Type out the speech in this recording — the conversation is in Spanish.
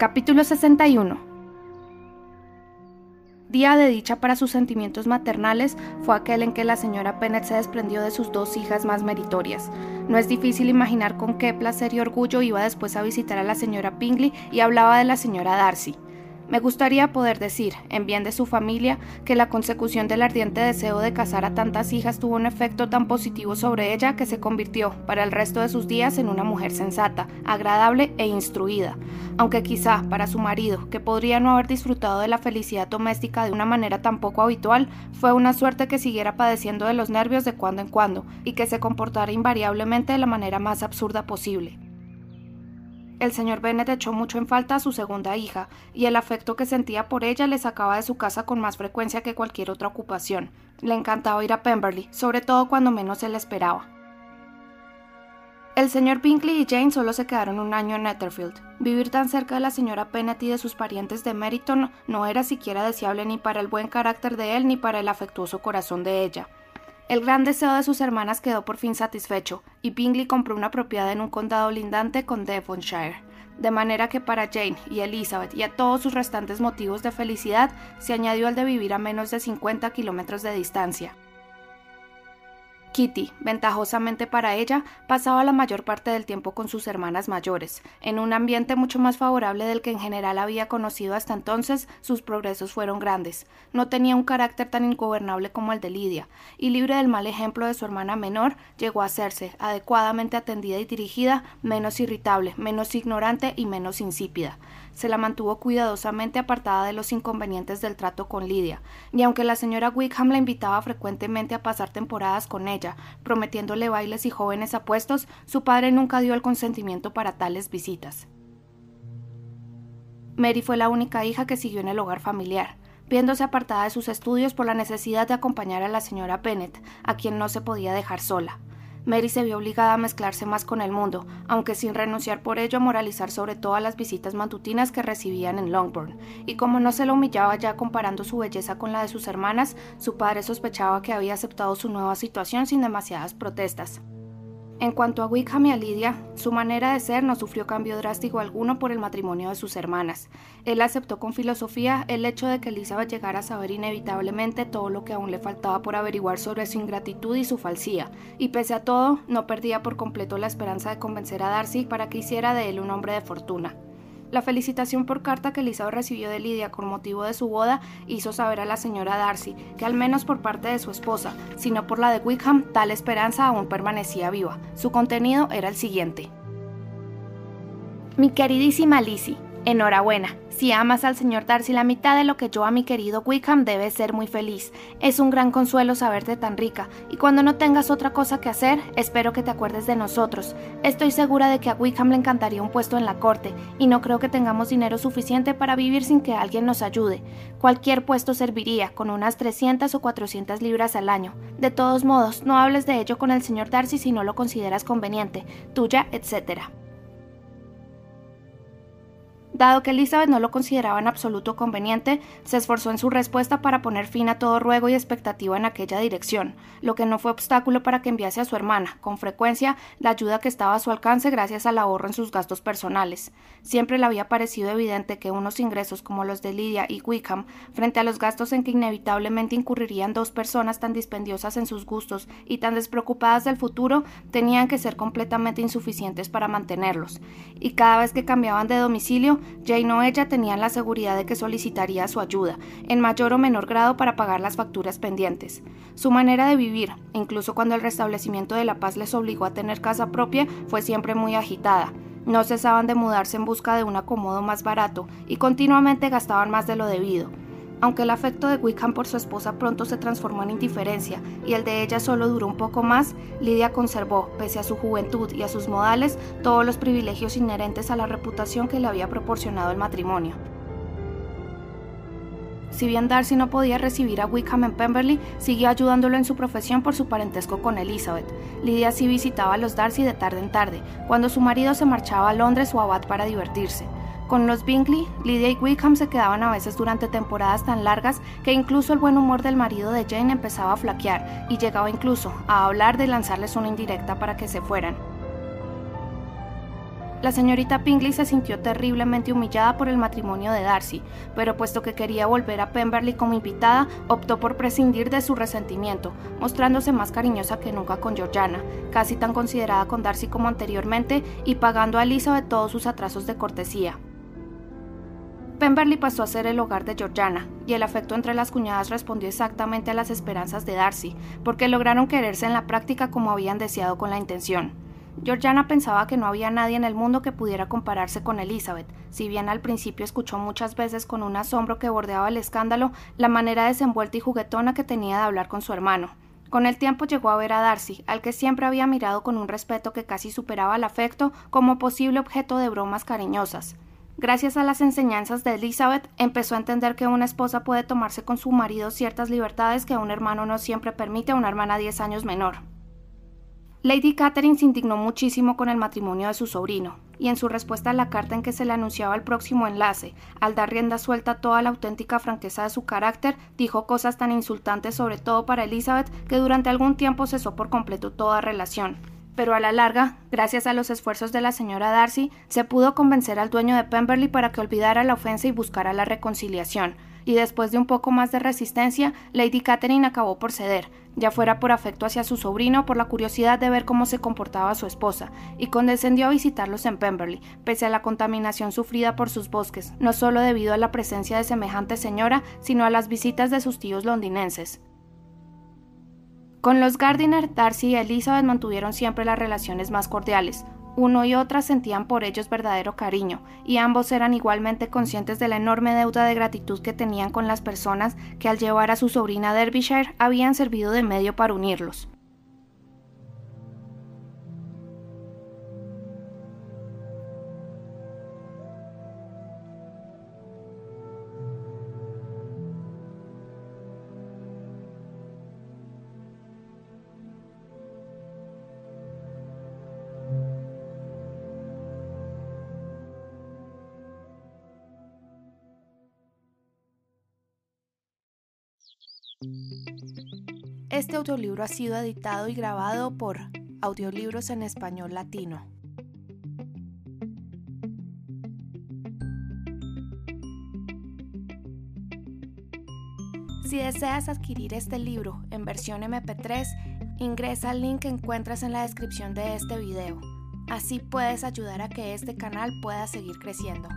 Capítulo 61 Día de dicha para sus sentimientos maternales fue aquel en que la señora Pennett se desprendió de sus dos hijas más meritorias. No es difícil imaginar con qué placer y orgullo iba después a visitar a la señora Pingley y hablaba de la señora Darcy. Me gustaría poder decir, en bien de su familia, que la consecución del ardiente deseo de casar a tantas hijas tuvo un efecto tan positivo sobre ella que se convirtió, para el resto de sus días, en una mujer sensata, agradable e instruida, aunque quizá para su marido, que podría no haber disfrutado de la felicidad doméstica de una manera tan poco habitual, fue una suerte que siguiera padeciendo de los nervios de cuando en cuando y que se comportara invariablemente de la manera más absurda posible. El señor Bennet echó mucho en falta a su segunda hija, y el afecto que sentía por ella le sacaba de su casa con más frecuencia que cualquier otra ocupación. Le encantaba ir a Pemberley, sobre todo cuando menos se le esperaba. El señor Bingley y Jane solo se quedaron un año en Netherfield. Vivir tan cerca de la señora Bennet y de sus parientes de Meryton no era siquiera deseable ni para el buen carácter de él ni para el afectuoso corazón de ella. El gran deseo de sus hermanas quedó por fin satisfecho, y Bingley compró una propiedad en un condado lindante con Devonshire, de manera que para Jane y Elizabeth y a todos sus restantes motivos de felicidad se añadió el de vivir a menos de 50 kilómetros de distancia. Kitty, ventajosamente para ella, pasaba la mayor parte del tiempo con sus hermanas mayores. En un ambiente mucho más favorable del que en general había conocido hasta entonces, sus progresos fueron grandes. No tenía un carácter tan ingobernable como el de Lidia, y libre del mal ejemplo de su hermana menor, llegó a hacerse, adecuadamente atendida y dirigida, menos irritable, menos ignorante y menos insípida se la mantuvo cuidadosamente apartada de los inconvenientes del trato con Lidia, y aunque la señora Wickham la invitaba frecuentemente a pasar temporadas con ella, prometiéndole bailes y jóvenes apuestos, su padre nunca dio el consentimiento para tales visitas. Mary fue la única hija que siguió en el hogar familiar, viéndose apartada de sus estudios por la necesidad de acompañar a la señora Bennet, a quien no se podía dejar sola. Mary se vio obligada a mezclarse más con el mundo, aunque sin renunciar por ello a moralizar sobre todas las visitas matutinas que recibían en Longbourn, y como no se lo humillaba ya comparando su belleza con la de sus hermanas, su padre sospechaba que había aceptado su nueva situación sin demasiadas protestas. En cuanto a Wickham y a Lidia, su manera de ser no sufrió cambio drástico alguno por el matrimonio de sus hermanas. Él aceptó con filosofía el hecho de que Elizabeth llegara a saber inevitablemente todo lo que aún le faltaba por averiguar sobre su ingratitud y su falsía, y pese a todo, no perdía por completo la esperanza de convencer a Darcy para que hiciera de él un hombre de fortuna. La felicitación por carta que Elizabeth recibió de Lidia con motivo de su boda hizo saber a la señora Darcy que al menos por parte de su esposa, sino por la de Wickham, tal esperanza aún permanecía viva. Su contenido era el siguiente. Mi queridísima Lizzie, enhorabuena. Si amas al señor Darcy la mitad de lo que yo a mi querido Wickham, debes ser muy feliz. Es un gran consuelo saberte tan rica, y cuando no tengas otra cosa que hacer, espero que te acuerdes de nosotros. Estoy segura de que a Wickham le encantaría un puesto en la corte, y no creo que tengamos dinero suficiente para vivir sin que alguien nos ayude. Cualquier puesto serviría, con unas 300 o 400 libras al año. De todos modos, no hables de ello con el señor Darcy si no lo consideras conveniente. Tuya, etcétera. Dado que Elizabeth no lo consideraba en absoluto conveniente, se esforzó en su respuesta para poner fin a todo ruego y expectativa en aquella dirección, lo que no fue obstáculo para que enviase a su hermana, con frecuencia, la ayuda que estaba a su alcance gracias al ahorro en sus gastos personales. Siempre le había parecido evidente que unos ingresos como los de Lydia y Wickham, frente a los gastos en que inevitablemente incurrirían dos personas tan dispendiosas en sus gustos y tan despreocupadas del futuro, tenían que ser completamente insuficientes para mantenerlos, y cada vez que cambiaban de domicilio, Jane o ella tenían la seguridad de que solicitaría su ayuda, en mayor o menor grado para pagar las facturas pendientes. Su manera de vivir, incluso cuando el restablecimiento de la paz les obligó a tener casa propia, fue siempre muy agitada. No cesaban de mudarse en busca de un acomodo más barato y continuamente gastaban más de lo debido. Aunque el afecto de Wickham por su esposa pronto se transformó en indiferencia y el de ella solo duró un poco más, Lidia conservó, pese a su juventud y a sus modales, todos los privilegios inherentes a la reputación que le había proporcionado el matrimonio. Si bien Darcy no podía recibir a Wickham en Pemberley, siguió ayudándolo en su profesión por su parentesco con Elizabeth. Lidia sí visitaba a los Darcy de tarde en tarde, cuando su marido se marchaba a Londres o a Bath para divertirse. Con los Bingley, Lydia y Wickham se quedaban a veces durante temporadas tan largas que incluso el buen humor del marido de Jane empezaba a flaquear y llegaba incluso a hablar de lanzarles una indirecta para que se fueran. La señorita Pingley se sintió terriblemente humillada por el matrimonio de Darcy, pero puesto que quería volver a Pemberley como invitada, optó por prescindir de su resentimiento, mostrándose más cariñosa que nunca con Georgiana, casi tan considerada con Darcy como anteriormente, y pagando a Elizabeth todos sus atrasos de cortesía. Pemberley pasó a ser el hogar de Georgiana, y el afecto entre las cuñadas respondió exactamente a las esperanzas de Darcy, porque lograron quererse en la práctica como habían deseado con la intención. Georgiana pensaba que no había nadie en el mundo que pudiera compararse con Elizabeth, si bien al principio escuchó muchas veces con un asombro que bordeaba el escándalo la manera desenvuelta y juguetona que tenía de hablar con su hermano. Con el tiempo llegó a ver a Darcy, al que siempre había mirado con un respeto que casi superaba el afecto, como posible objeto de bromas cariñosas. Gracias a las enseñanzas de Elizabeth, empezó a entender que una esposa puede tomarse con su marido ciertas libertades que un hermano no siempre permite a una hermana 10 años menor. Lady Catherine se indignó muchísimo con el matrimonio de su sobrino, y en su respuesta a la carta en que se le anunciaba el próximo enlace, al dar rienda suelta a toda la auténtica franqueza de su carácter, dijo cosas tan insultantes sobre todo para Elizabeth que durante algún tiempo cesó por completo toda relación pero a la larga, gracias a los esfuerzos de la señora Darcy, se pudo convencer al dueño de Pemberley para que olvidara la ofensa y buscara la reconciliación, y después de un poco más de resistencia, Lady Catherine acabó por ceder, ya fuera por afecto hacia su sobrino o por la curiosidad de ver cómo se comportaba su esposa, y condescendió a visitarlos en Pemberley, pese a la contaminación sufrida por sus bosques, no solo debido a la presencia de semejante señora, sino a las visitas de sus tíos londinenses. Con los Gardiner, Darcy y Elizabeth mantuvieron siempre las relaciones más cordiales. Uno y otra sentían por ellos verdadero cariño, y ambos eran igualmente conscientes de la enorme deuda de gratitud que tenían con las personas que al llevar a su sobrina a Derbyshire habían servido de medio para unirlos. Este audiolibro ha sido editado y grabado por Audiolibros en Español Latino. Si deseas adquirir este libro en versión MP3, ingresa al link que encuentras en la descripción de este video. Así puedes ayudar a que este canal pueda seguir creciendo.